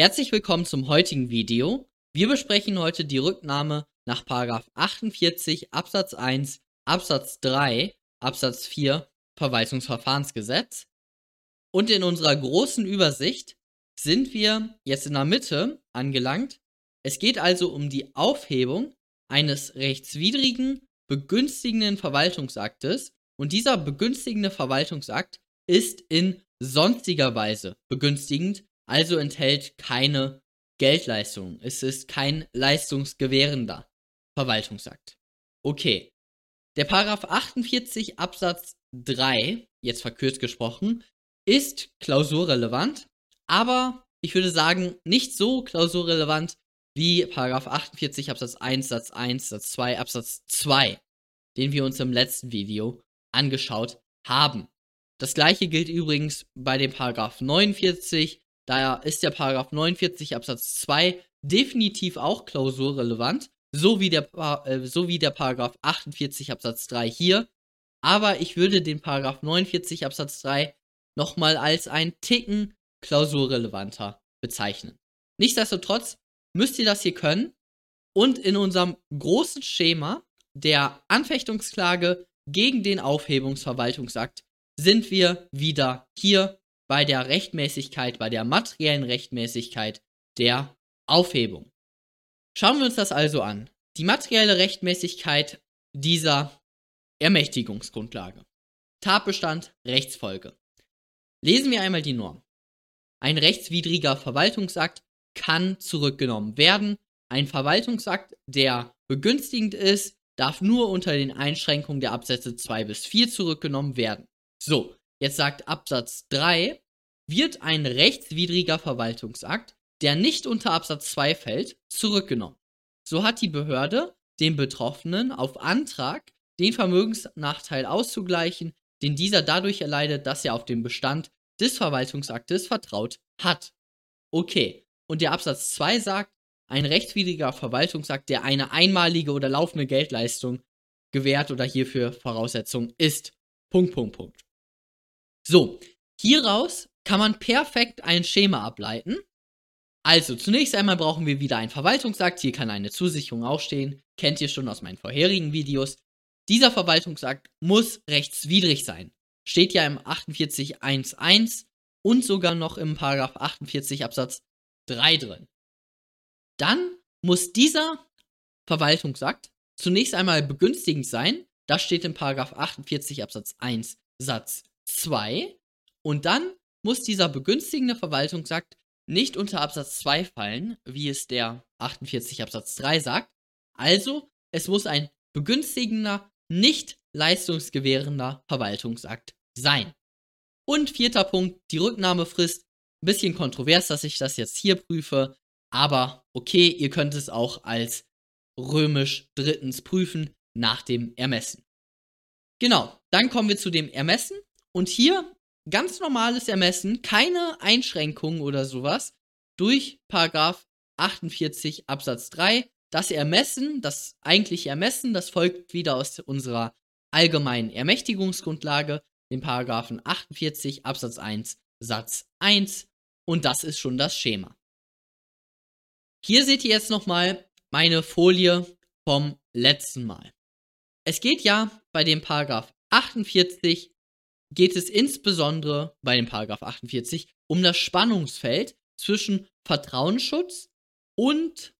Herzlich willkommen zum heutigen Video. Wir besprechen heute die Rücknahme nach 48 Absatz 1 Absatz 3 Absatz 4 Verwaltungsverfahrensgesetz. Und in unserer großen Übersicht sind wir jetzt in der Mitte angelangt. Es geht also um die Aufhebung eines rechtswidrigen, begünstigenden Verwaltungsaktes. Und dieser begünstigende Verwaltungsakt ist in sonstiger Weise begünstigend also enthält keine Geldleistung. Es ist kein leistungsgewährender Verwaltungsakt. Okay. Der Paragraph 48 Absatz 3, jetzt verkürzt gesprochen, ist klausurrelevant, aber ich würde sagen, nicht so klausurrelevant wie Paragraph 48 Absatz 1 Satz 1 Satz 2 Absatz 2, den wir uns im letzten Video angeschaut haben. Das gleiche gilt übrigens bei dem Paragraph 49 Daher ist der Paragraph 49 Absatz 2 definitiv auch klausurrelevant, so wie der, äh, so wie der Paragraph 48 Absatz 3 hier. Aber ich würde den Paragraph 49 Absatz 3 nochmal als ein Ticken klausurrelevanter bezeichnen. Nichtsdestotrotz müsst ihr das hier können und in unserem großen Schema der Anfechtungsklage gegen den Aufhebungsverwaltungsakt sind wir wieder hier bei der Rechtmäßigkeit, bei der materiellen Rechtmäßigkeit der Aufhebung. Schauen wir uns das also an. Die materielle Rechtmäßigkeit dieser Ermächtigungsgrundlage. Tatbestand, Rechtsfolge. Lesen wir einmal die Norm. Ein rechtswidriger Verwaltungsakt kann zurückgenommen werden. Ein Verwaltungsakt, der begünstigend ist, darf nur unter den Einschränkungen der Absätze 2 bis 4 zurückgenommen werden. So, Jetzt sagt Absatz 3, wird ein rechtswidriger Verwaltungsakt, der nicht unter Absatz 2 fällt, zurückgenommen. So hat die Behörde dem Betroffenen auf Antrag den Vermögensnachteil auszugleichen, den dieser dadurch erleidet, dass er auf den Bestand des Verwaltungsaktes vertraut hat. Okay, und der Absatz 2 sagt, ein rechtswidriger Verwaltungsakt, der eine einmalige oder laufende Geldleistung gewährt oder hierfür Voraussetzung ist. Punkt, Punkt, Punkt. So, hieraus kann man perfekt ein Schema ableiten. Also, zunächst einmal brauchen wir wieder einen Verwaltungsakt. Hier kann eine Zusicherung auch stehen. Kennt ihr schon aus meinen vorherigen Videos. Dieser Verwaltungsakt muss rechtswidrig sein. Steht ja im 48.1.1 und sogar noch im Paragraph 48 Absatz 3 drin. Dann muss dieser Verwaltungsakt zunächst einmal begünstigend sein. Das steht im Paragraph 48 Absatz 1 Satz 2 und dann muss dieser begünstigende Verwaltungsakt nicht unter Absatz 2 fallen, wie es der 48 Absatz 3 sagt. Also, es muss ein begünstigender, nicht leistungsgewährender Verwaltungsakt sein. Und vierter Punkt, die Rücknahmefrist. Ein bisschen kontrovers, dass ich das jetzt hier prüfe, aber okay, ihr könnt es auch als römisch drittens prüfen nach dem Ermessen. Genau, dann kommen wir zu dem Ermessen. Und hier ganz normales Ermessen, keine Einschränkungen oder sowas durch Paragraph 48 Absatz 3. Das Ermessen, das eigentliche Ermessen, das folgt wieder aus unserer allgemeinen Ermächtigungsgrundlage, den Paragraphen 48 Absatz 1 Satz 1 und das ist schon das Schema. Hier seht ihr jetzt nochmal meine Folie vom letzten Mal. Es geht ja bei dem Paragraph 48 geht es insbesondere bei dem Paragraph 48 um das Spannungsfeld zwischen Vertrauensschutz und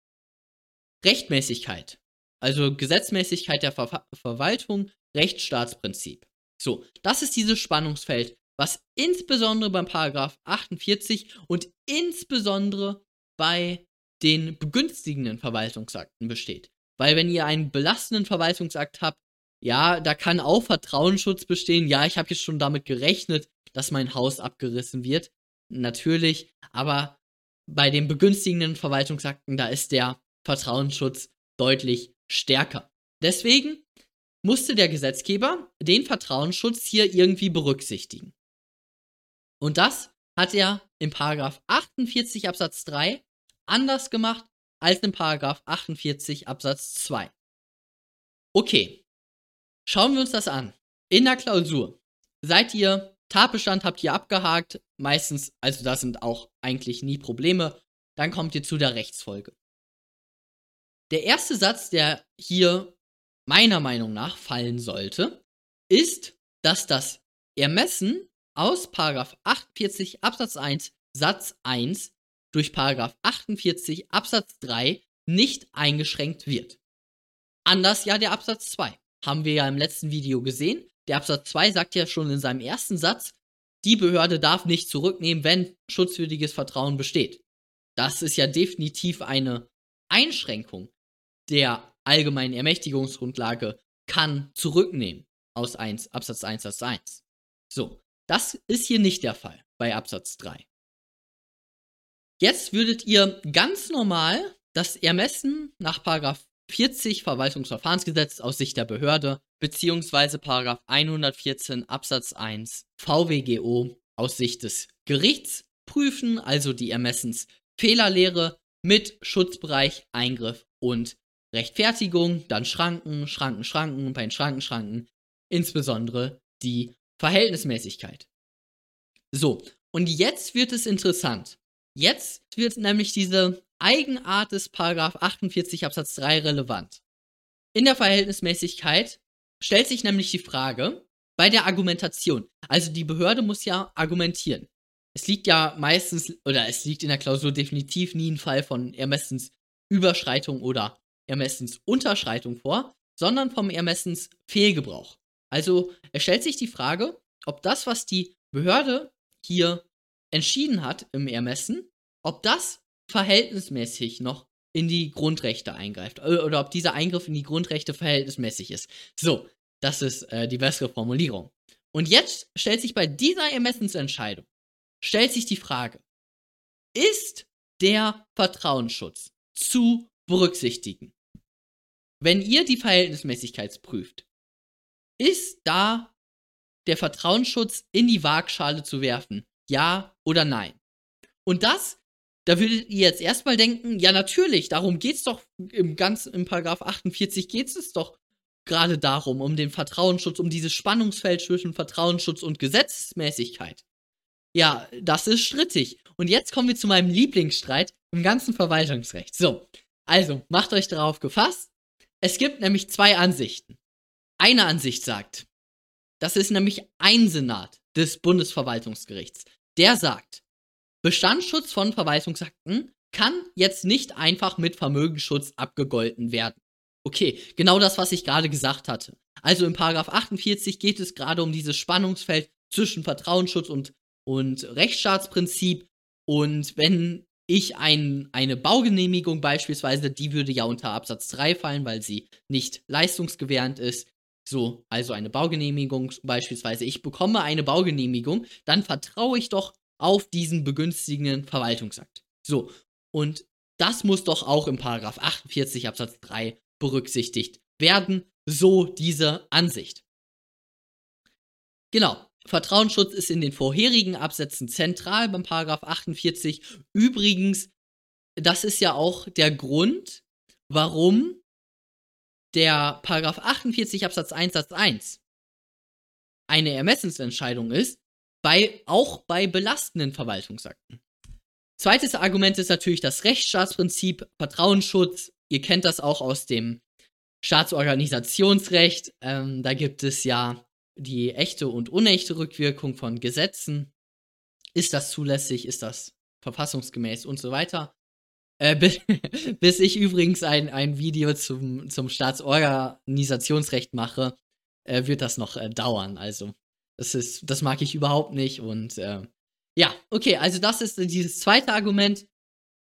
Rechtmäßigkeit. Also Gesetzmäßigkeit der Ver Verwaltung, Rechtsstaatsprinzip. So, das ist dieses Spannungsfeld, was insbesondere beim Paragraph 48 und insbesondere bei den begünstigenden Verwaltungsakten besteht. Weil wenn ihr einen belastenden Verwaltungsakt habt, ja, da kann auch Vertrauensschutz bestehen. Ja, ich habe jetzt schon damit gerechnet, dass mein Haus abgerissen wird. Natürlich, aber bei den begünstigenden Verwaltungsakten, da ist der Vertrauensschutz deutlich stärker. Deswegen musste der Gesetzgeber den Vertrauensschutz hier irgendwie berücksichtigen. Und das hat er im Paragraph 48 Absatz 3 anders gemacht als im Paragraph 48 Absatz 2. Okay, Schauen wir uns das an. In der Klausur seid ihr, Tatbestand habt ihr abgehakt, meistens, also da sind auch eigentlich nie Probleme. dann kommt ihr zu der Rechtsfolge. Der erste Satz, der hier meiner Meinung nach fallen sollte, ist, dass das Ermessen aus 48 Absatz 1 Satz 1 durch 48 Absatz 3 nicht eingeschränkt wird. Anders ja der Absatz 2. Haben wir ja im letzten Video gesehen. Der Absatz 2 sagt ja schon in seinem ersten Satz, die Behörde darf nicht zurücknehmen, wenn schutzwürdiges Vertrauen besteht. Das ist ja definitiv eine Einschränkung der allgemeinen Ermächtigungsgrundlage kann zurücknehmen aus 1, Absatz 1 Satz 1. So, das ist hier nicht der Fall bei Absatz 3. Jetzt würdet ihr ganz normal das Ermessen nach 40 Verwaltungsverfahrensgesetz aus Sicht der Behörde beziehungsweise 114 Absatz 1 VWGO aus Sicht des Gerichts prüfen, also die Ermessensfehlerlehre mit Schutzbereich, Eingriff und Rechtfertigung, dann Schranken, Schranken, Schranken, bei den Schranken, Schranken, insbesondere die Verhältnismäßigkeit. So, und jetzt wird es interessant. Jetzt wird nämlich diese Eigenart des Paragraph 48 Absatz 3 relevant. In der Verhältnismäßigkeit stellt sich nämlich die Frage bei der Argumentation. Also die Behörde muss ja argumentieren. Es liegt ja meistens, oder es liegt in der Klausur definitiv nie ein Fall von Ermessensüberschreitung oder Ermessensunterschreitung vor, sondern vom Ermessensfehlgebrauch. Also es stellt sich die Frage, ob das, was die Behörde hier entschieden hat im Ermessen, ob das verhältnismäßig noch in die Grundrechte eingreift. Äh, oder ob dieser Eingriff in die Grundrechte verhältnismäßig ist. So, das ist äh, die bessere Formulierung. Und jetzt stellt sich bei dieser Ermessensentscheidung, stellt sich die Frage, ist der Vertrauensschutz zu berücksichtigen? Wenn ihr die Verhältnismäßigkeit prüft, ist da der Vertrauensschutz in die Waagschale zu werfen? Ja oder nein? Und das, da würdet ihr jetzt erstmal denken, ja natürlich, darum geht's doch im ganz im Paragraph 48 geht es doch gerade darum, um den Vertrauensschutz, um dieses Spannungsfeld zwischen Vertrauensschutz und Gesetzmäßigkeit. Ja, das ist strittig. Und jetzt kommen wir zu meinem Lieblingsstreit im ganzen Verwaltungsrecht. So, also macht euch darauf gefasst. Es gibt nämlich zwei Ansichten. Eine Ansicht sagt, das ist nämlich ein Senat des Bundesverwaltungsgerichts, der sagt, Bestandsschutz von Verwaltungsakten kann jetzt nicht einfach mit Vermögensschutz abgegolten werden. Okay, genau das, was ich gerade gesagt hatte. Also im Paragraph 48 geht es gerade um dieses Spannungsfeld zwischen Vertrauensschutz und, und Rechtsstaatsprinzip. Und wenn ich ein, eine Baugenehmigung beispielsweise, die würde ja unter Absatz 3 fallen, weil sie nicht leistungsgewährend ist. So, also eine Baugenehmigung beispielsweise. Ich bekomme eine Baugenehmigung, dann vertraue ich doch auf diesen begünstigenden Verwaltungsakt. So, und das muss doch auch im Paragraph 48 Absatz 3 berücksichtigt werden. So diese Ansicht. Genau. Vertrauensschutz ist in den vorherigen Absätzen zentral beim Paragraph 48. Übrigens, das ist ja auch der Grund, warum der Paragraph 48 Absatz 1 Satz 1 eine Ermessensentscheidung ist, bei, auch bei belastenden Verwaltungsakten. Zweites Argument ist natürlich das Rechtsstaatsprinzip, Vertrauensschutz. Ihr kennt das auch aus dem Staatsorganisationsrecht. Ähm, da gibt es ja die echte und unechte Rückwirkung von Gesetzen. Ist das zulässig? Ist das verfassungsgemäß und so weiter? Äh, bis, ich übrigens ein, ein Video zum, zum Staatsorganisationsrecht mache, äh, wird das noch äh, dauern. Also, das ist, das mag ich überhaupt nicht. Und äh, ja, okay, also das ist dieses zweite Argument.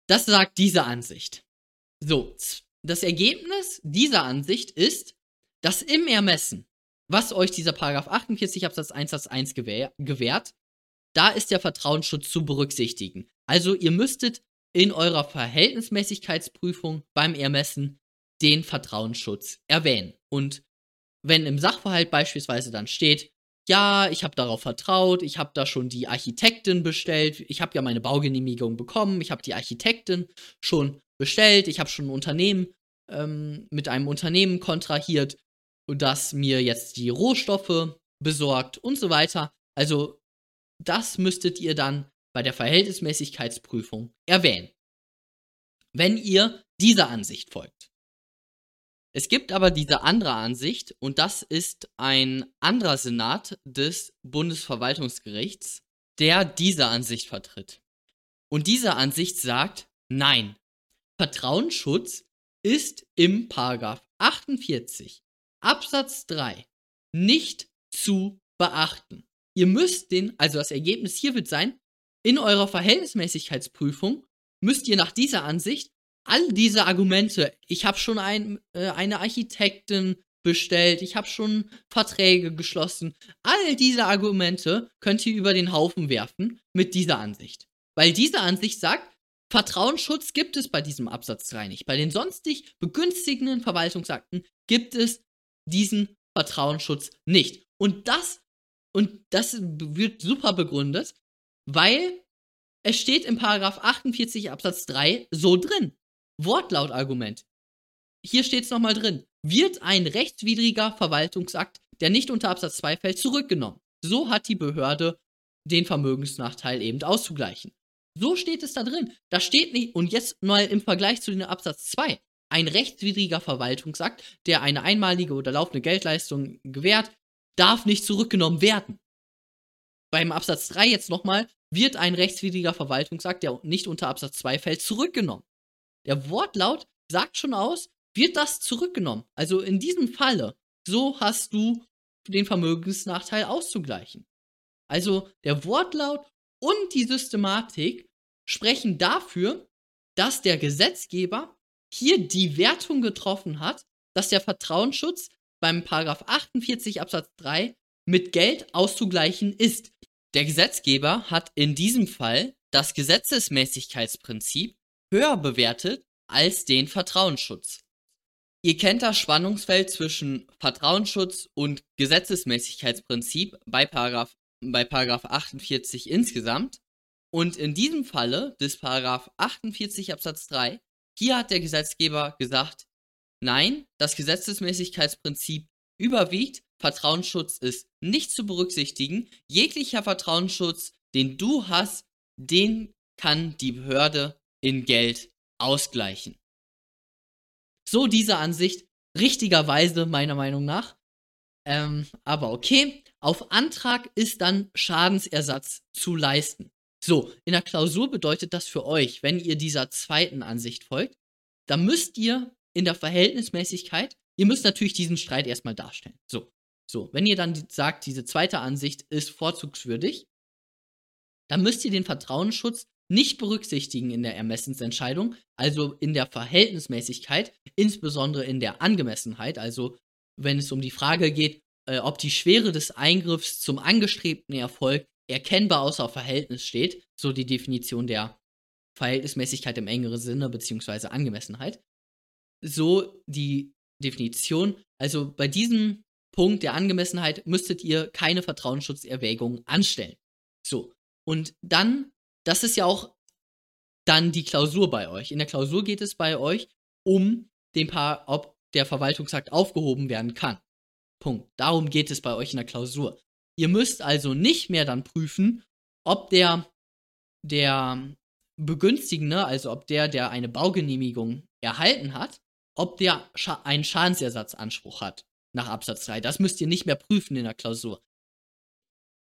Das sagt diese Ansicht. So, das Ergebnis dieser Ansicht ist, dass im Ermessen was euch dieser Paragraph 48 Absatz 1 Satz 1 gewähr gewährt, da ist der Vertrauensschutz zu berücksichtigen. Also ihr müsstet in eurer Verhältnismäßigkeitsprüfung beim Ermessen den Vertrauensschutz erwähnen. Und wenn im Sachverhalt beispielsweise dann steht, ja, ich habe darauf vertraut, ich habe da schon die Architektin bestellt, ich habe ja meine Baugenehmigung bekommen, ich habe die Architektin schon bestellt, ich habe schon ein Unternehmen ähm, mit einem Unternehmen kontrahiert das mir jetzt die Rohstoffe besorgt und so weiter. Also das müsstet ihr dann bei der Verhältnismäßigkeitsprüfung erwähnen. wenn ihr dieser Ansicht folgt. Es gibt aber diese andere Ansicht und das ist ein anderer Senat des Bundesverwaltungsgerichts, der diese Ansicht vertritt. Und diese Ansicht sagt, nein, Vertrauensschutz ist im Paragraph 48 Absatz 3 nicht zu beachten. Ihr müsst den, also das Ergebnis hier wird sein, in eurer Verhältnismäßigkeitsprüfung müsst ihr nach dieser Ansicht all diese Argumente, ich habe schon ein, äh, eine Architektin bestellt, ich habe schon Verträge geschlossen, all diese Argumente könnt ihr über den Haufen werfen mit dieser Ansicht. Weil diese Ansicht sagt, Vertrauensschutz gibt es bei diesem Absatz 3 nicht. Bei den sonstig begünstigenden Verwaltungsakten gibt es diesen Vertrauensschutz nicht. Und das, und das wird super begründet, weil es steht im Paragraph 48 Absatz 3 so drin. Wortlautargument. Hier steht es nochmal drin. Wird ein rechtswidriger Verwaltungsakt, der nicht unter Absatz 2 fällt, zurückgenommen. So hat die Behörde den Vermögensnachteil eben auszugleichen. So steht es da drin. Da steht nicht, und jetzt mal im Vergleich zu dem Absatz 2. Ein rechtswidriger Verwaltungsakt, der eine einmalige oder laufende Geldleistung gewährt, darf nicht zurückgenommen werden. Beim Absatz 3 jetzt nochmal, wird ein rechtswidriger Verwaltungsakt, der nicht unter Absatz 2 fällt, zurückgenommen. Der Wortlaut sagt schon aus, wird das zurückgenommen. Also in diesem Falle, so hast du den Vermögensnachteil auszugleichen. Also der Wortlaut und die Systematik sprechen dafür, dass der Gesetzgeber hier die Wertung getroffen hat, dass der Vertrauensschutz beim Paragraph 48 Absatz 3 mit Geld auszugleichen ist. Der Gesetzgeber hat in diesem Fall das Gesetzesmäßigkeitsprinzip höher bewertet als den Vertrauensschutz. Ihr kennt das Spannungsfeld zwischen Vertrauensschutz und Gesetzesmäßigkeitsprinzip bei Paragraph, bei Paragraph 48 insgesamt. Und in diesem Falle des Paragraph 48 Absatz 3, hier hat der Gesetzgeber gesagt, nein, das Gesetzesmäßigkeitsprinzip überwiegt, Vertrauensschutz ist nicht zu berücksichtigen. Jeglicher Vertrauensschutz, den du hast, den kann die Behörde in Geld ausgleichen. So diese Ansicht, richtigerweise meiner Meinung nach. Ähm, aber okay, auf Antrag ist dann Schadensersatz zu leisten. So, in der Klausur bedeutet das für euch, wenn ihr dieser zweiten Ansicht folgt, dann müsst ihr in der Verhältnismäßigkeit, ihr müsst natürlich diesen Streit erstmal darstellen. So, so, wenn ihr dann sagt, diese zweite Ansicht ist vorzugswürdig, dann müsst ihr den Vertrauensschutz nicht berücksichtigen in der Ermessensentscheidung, also in der Verhältnismäßigkeit, insbesondere in der Angemessenheit, also wenn es um die Frage geht, äh, ob die Schwere des Eingriffs zum angestrebten Erfolg erkennbar außer Verhältnis steht, so die Definition der Verhältnismäßigkeit im engeren Sinne, beziehungsweise Angemessenheit. So die Definition. Also bei diesem Punkt der Angemessenheit müsstet ihr keine Vertrauensschutzerwägung anstellen. So. Und dann das ist ja auch dann die Klausur bei euch. In der Klausur geht es bei euch um den Paar, ob der Verwaltungsakt aufgehoben werden kann. Punkt. Darum geht es bei euch in der Klausur. Ihr müsst also nicht mehr dann prüfen, ob der, der Begünstigende, also ob der, der eine Baugenehmigung erhalten hat, ob der Scha einen Schadensersatzanspruch hat nach Absatz 3. Das müsst ihr nicht mehr prüfen in der Klausur.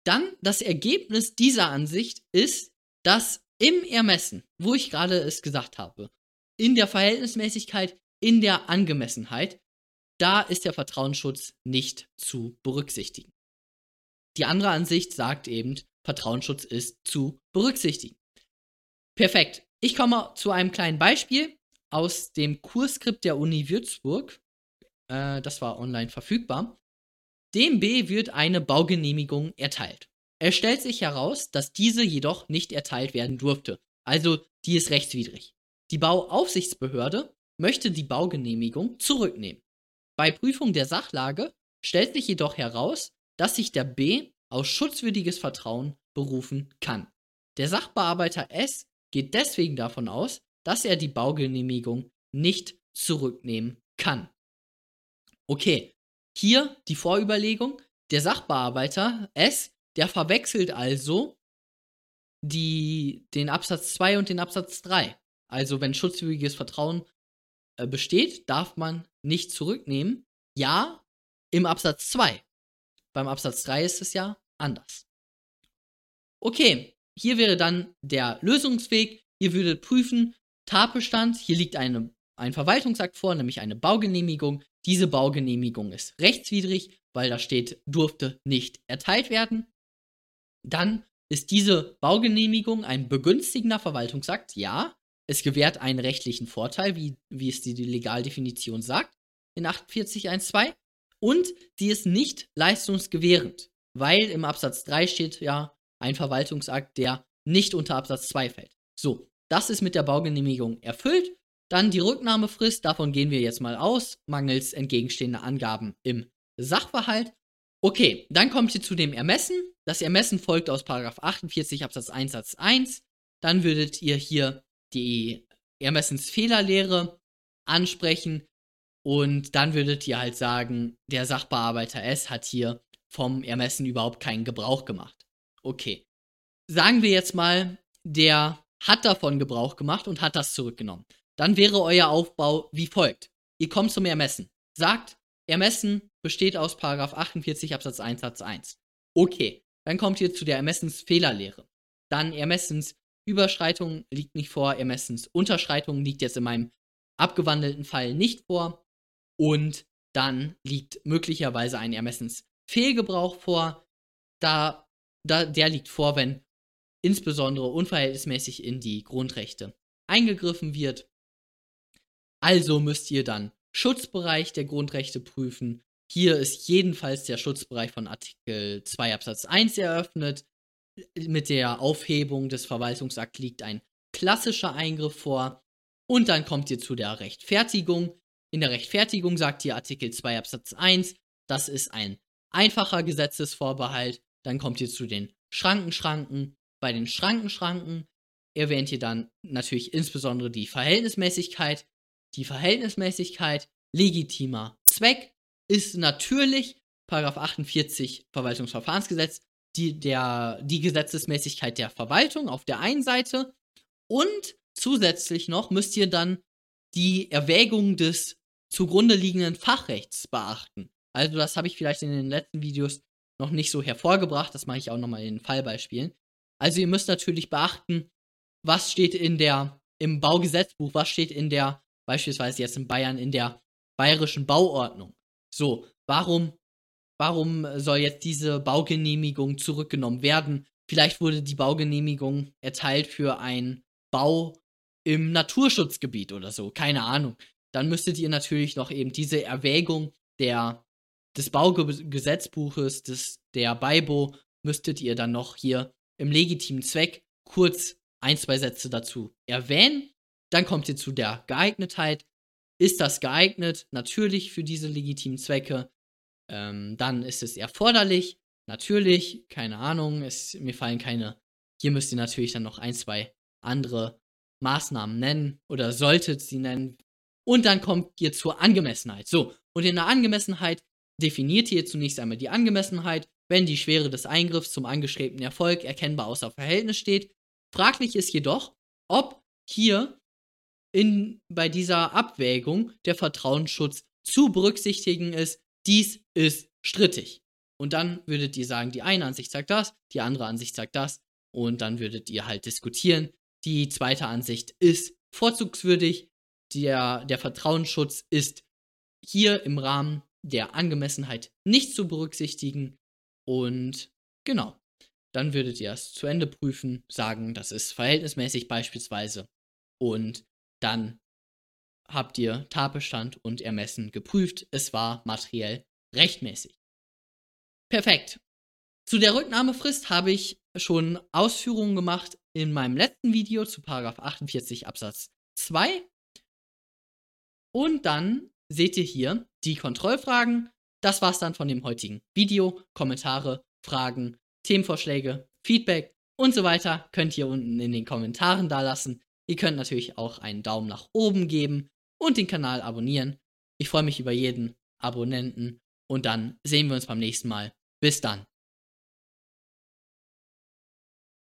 Dann das Ergebnis dieser Ansicht ist, dass im Ermessen, wo ich gerade es gesagt habe, in der Verhältnismäßigkeit, in der Angemessenheit, da ist der Vertrauensschutz nicht zu berücksichtigen. Die andere Ansicht sagt eben, Vertrauensschutz ist zu berücksichtigen. Perfekt. Ich komme zu einem kleinen Beispiel aus dem Kursskript der Uni Würzburg. Äh, das war online verfügbar. Dem B wird eine Baugenehmigung erteilt. Es stellt sich heraus, dass diese jedoch nicht erteilt werden durfte, also die ist rechtswidrig. Die Bauaufsichtsbehörde möchte die Baugenehmigung zurücknehmen. Bei Prüfung der Sachlage stellt sich jedoch heraus, dass sich der B aus schutzwürdiges Vertrauen berufen kann. Der Sachbearbeiter S geht deswegen davon aus, dass er die Baugenehmigung nicht zurücknehmen kann. Okay, hier die Vorüberlegung. Der Sachbearbeiter S der verwechselt also die, den Absatz 2 und den Absatz 3. Also wenn schutzwürdiges Vertrauen äh, besteht, darf man nicht zurücknehmen. Ja, im Absatz 2. Beim Absatz 3 ist es ja anders. Okay, hier wäre dann der Lösungsweg. Ihr würdet prüfen, Tatbestand, hier liegt eine, ein Verwaltungsakt vor, nämlich eine Baugenehmigung. Diese Baugenehmigung ist rechtswidrig, weil da steht, durfte nicht erteilt werden. Dann ist diese Baugenehmigung ein begünstigender Verwaltungsakt, ja. Es gewährt einen rechtlichen Vorteil, wie, wie es die, Legaldefinition sagt, in 48.1.2. Und sie ist nicht leistungsgewährend, weil im Absatz 3 steht ja ein Verwaltungsakt, der nicht unter Absatz 2 fällt. So, das ist mit der Baugenehmigung erfüllt. Dann die Rücknahmefrist, davon gehen wir jetzt mal aus, mangels entgegenstehender Angaben im Sachverhalt. Okay, dann kommt ihr zu dem Ermessen. Das Ermessen folgt aus 48 Absatz 1 Satz 1. Dann würdet ihr hier die Ermessensfehlerlehre ansprechen und dann würdet ihr halt sagen, der Sachbearbeiter S hat hier vom Ermessen überhaupt keinen Gebrauch gemacht. Okay. Sagen wir jetzt mal, der hat davon Gebrauch gemacht und hat das zurückgenommen. Dann wäre euer Aufbau wie folgt. Ihr kommt zum Ermessen. Sagt, Ermessen besteht aus 48 Absatz 1 Satz 1. Okay, dann kommt ihr zu der Ermessensfehlerlehre. Dann Ermessensüberschreitung liegt nicht vor, Ermessensunterschreitung liegt jetzt in meinem abgewandelten Fall nicht vor. Und dann liegt möglicherweise ein Ermessensfehlgebrauch vor. Da, da, der liegt vor, wenn insbesondere unverhältnismäßig in die Grundrechte eingegriffen wird. Also müsst ihr dann Schutzbereich der Grundrechte prüfen. Hier ist jedenfalls der Schutzbereich von Artikel 2 Absatz 1 eröffnet. Mit der Aufhebung des Verwaltungsakts liegt ein klassischer Eingriff vor. Und dann kommt ihr zu der Rechtfertigung. In der Rechtfertigung sagt ihr Artikel 2 Absatz 1, das ist ein einfacher Gesetzesvorbehalt. Dann kommt ihr zu den Schrankenschranken. Bei den Schrankenschranken erwähnt ihr dann natürlich insbesondere die Verhältnismäßigkeit. Die Verhältnismäßigkeit, legitimer Zweck ist natürlich, Paragraph 48 Verwaltungsverfahrensgesetz, die, der, die Gesetzesmäßigkeit der Verwaltung auf der einen Seite und zusätzlich noch müsst ihr dann die Erwägung des zugrunde liegenden Fachrechts beachten. Also das habe ich vielleicht in den letzten Videos noch nicht so hervorgebracht, das mache ich auch nochmal in den Fallbeispielen. Also ihr müsst natürlich beachten, was steht in der, im Baugesetzbuch, was steht in der, beispielsweise jetzt in Bayern, in der bayerischen Bauordnung. So, warum, warum soll jetzt diese Baugenehmigung zurückgenommen werden? Vielleicht wurde die Baugenehmigung erteilt für einen Bau im Naturschutzgebiet oder so, keine Ahnung. Dann müsstet ihr natürlich noch eben diese Erwägung der, des Baugesetzbuches, des, der BIBO, müsstet ihr dann noch hier im legitimen Zweck kurz ein, zwei Sätze dazu erwähnen. Dann kommt ihr zu der Geeignetheit. Ist das geeignet? Natürlich für diese legitimen Zwecke. Ähm, dann ist es erforderlich. Natürlich, keine Ahnung, es, mir fallen keine. Hier müsst ihr natürlich dann noch ein, zwei andere Maßnahmen nennen oder solltet sie nennen. Und dann kommt ihr zur Angemessenheit. So, und in der Angemessenheit definiert ihr zunächst einmal die Angemessenheit, wenn die Schwere des Eingriffs zum angestrebten Erfolg erkennbar außer Verhältnis steht. Fraglich ist jedoch, ob hier in, bei dieser Abwägung der Vertrauensschutz zu berücksichtigen ist. Dies ist strittig. Und dann würdet ihr sagen, die eine Ansicht sagt das, die andere Ansicht sagt das. Und dann würdet ihr halt diskutieren. Die zweite Ansicht ist vorzugswürdig. Der, der Vertrauensschutz ist hier im Rahmen der Angemessenheit nicht zu berücksichtigen. Und genau, dann würdet ihr es zu Ende prüfen, sagen, das ist verhältnismäßig beispielsweise. Und dann habt ihr Tatbestand und Ermessen geprüft. Es war materiell rechtmäßig. Perfekt. Zu der Rücknahmefrist habe ich schon Ausführungen gemacht in meinem letzten Video zu 48 Absatz 2. Und dann seht ihr hier die Kontrollfragen. Das war's dann von dem heutigen Video. Kommentare, Fragen, Themenvorschläge, Feedback und so weiter könnt ihr unten in den Kommentaren da lassen. Ihr könnt natürlich auch einen Daumen nach oben geben und den Kanal abonnieren. Ich freue mich über jeden Abonnenten und dann sehen wir uns beim nächsten Mal. Bis dann.